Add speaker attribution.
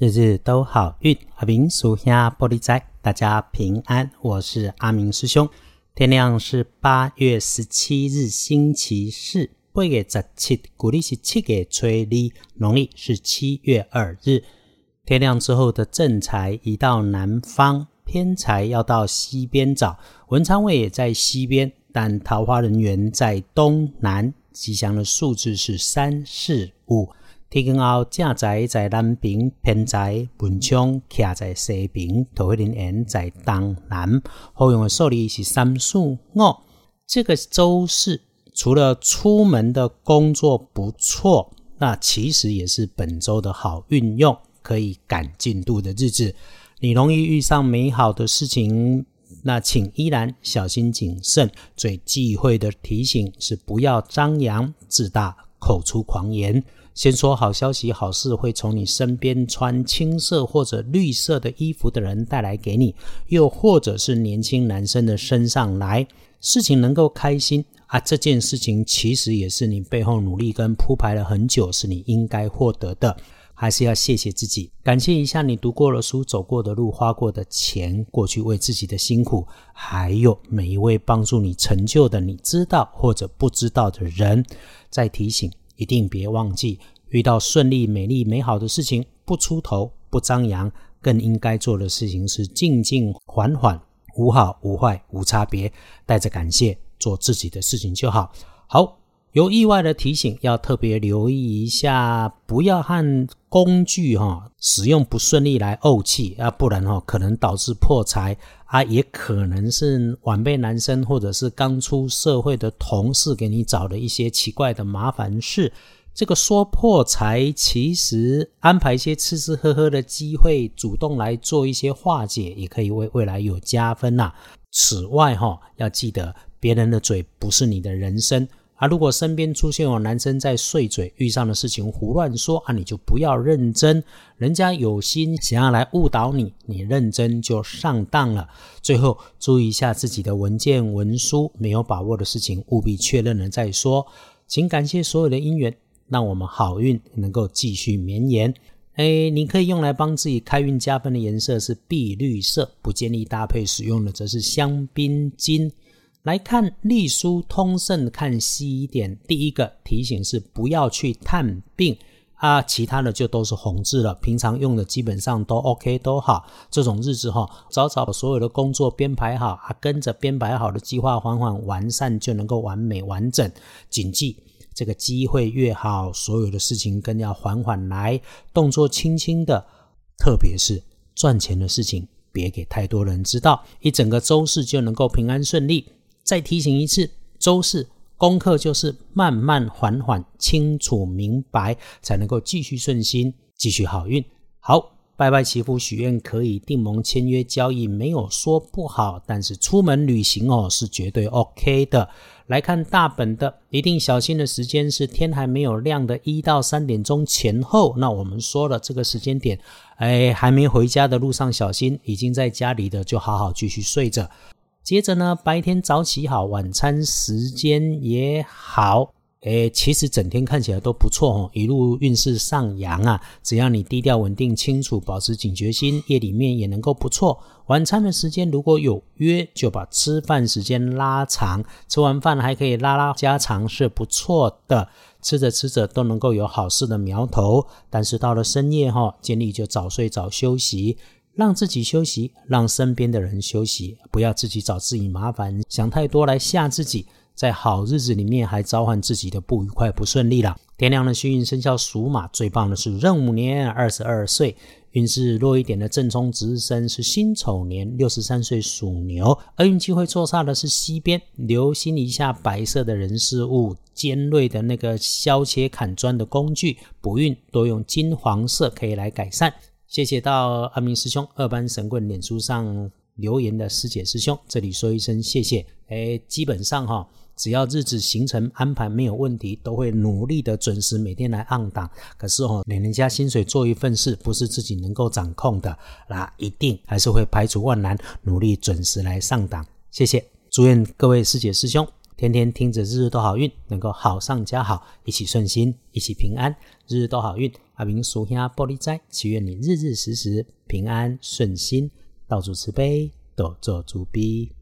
Speaker 1: 日日都好运，阿明属下玻璃仔，大家平安。我是阿明师兄。天亮是八月十七日，星期四。八月十七，古历是七月初二，农历是七月二日。天亮之后的正财移到南方，偏财要到西边找。文昌位也在西边，但桃花人员在东南。吉祥的数字是三四五。天光后，正财在南边，偏在文昌徛在西边，桃花人缘在东南。好用的数字是三四五。这个周四除了出门的工作不错，那其实也是本周的好运用，可以赶进度的日子。你容易遇上美好的事情，那请依然小心谨慎。最忌讳的提醒是不要张扬自大，口出狂言。先说好消息，好事会从你身边穿青色或者绿色的衣服的人带来给你，又或者是年轻男生的身上来，事情能够开心啊！这件事情其实也是你背后努力跟铺排了很久，是你应该获得的，还是要谢谢自己，感谢一下你读过的书、走过的路、花过的钱、过去为自己的辛苦，还有每一位帮助你成就的你知道或者不知道的人，再提醒。一定别忘记，遇到顺利、美丽、美好的事情，不出头、不张扬，更应该做的事情是静静缓缓，无好无坏无差别，带着感谢做自己的事情就好。好，有意外的提醒，要特别留意一下，不要和工具哈使用不顺利来怄气啊，不然哈可能导致破财啊，也可能是晚辈男生或者是刚出社会的同事给你找的一些奇怪的麻烦事。这个说破财，其实安排一些吃吃喝喝的机会，主动来做一些化解，也可以为未来有加分呐。此外哈，要记得别人的嘴不是你的人生。啊，如果身边出现有男生在碎嘴，遇上的事情胡乱说啊，你就不要认真，人家有心想要来误导你，你认真就上当了。最后注意一下自己的文件文书，没有把握的事情务必确认了再说。请感谢所有的姻缘，让我们好运能够继续绵延。哎，你可以用来帮自己开运加分的颜色是碧绿色，不建议搭配使用的则是香槟金。来看隶书通胜，看细一点。第一个提醒是不要去探病啊，其他的就都是红字了。平常用的基本上都 OK，都好。这种日子哈，早早所有的工作编排好啊，跟着编排好的计划缓缓完善，就能够完美完整。谨记这个机会越好，所有的事情更要缓缓来，动作轻轻的。特别是赚钱的事情，别给太多人知道，一整个周四就能够平安顺利。再提醒一次，周四功课就是慢慢缓缓、清楚明白，才能够继续顺心，继续好运。好，拜拜祈福许愿可以，订盟签约交易没有说不好，但是出门旅行哦是绝对 OK 的。来看大本的，一定小心的时间是天还没有亮的一到三点钟前后。那我们说了这个时间点，哎，还没回家的路上小心，已经在家里的就好好继续睡着。接着呢，白天早起好，晚餐时间也好，诶，其实整天看起来都不错哦，一路运势上扬啊。只要你低调、稳定、清楚，保持警觉心，夜里面也能够不错。晚餐的时间如果有约，就把吃饭时间拉长，吃完饭还可以拉拉家常，是不错的。吃着吃着都能够有好事的苗头，但是到了深夜哈，建议就早睡早休息。让自己休息，让身边的人休息，不要自己找自己麻烦，想太多来吓自己，在好日子里面还召唤自己的不愉快、不顺利了。天亮的幸运生肖属马，最棒的是壬午年二十二岁，运势弱一点的正冲值日生是辛丑年六十三岁属牛，而运气会错煞的是西边，留心一下白色的人事物，尖锐的那个削切砍砖的工具，不运多用金黄色可以来改善。谢谢到阿明师兄二班神棍脸书上留言的师姐师兄，这里说一声谢谢。哎，基本上哈，只要日子行程安排没有问题，都会努力的准时每天来按档。可是哦，领人家薪水做一份事，不是自己能够掌控的，那一定还是会排除万难，努力准时来上档。谢谢，祝愿各位师姐师兄。天天听着日日都好运，能够好上加好，一起顺心，一起平安，日日都好运。阿明属下玻璃斋，祈愿你日日时时平安顺心，道主慈悲，多做主逼。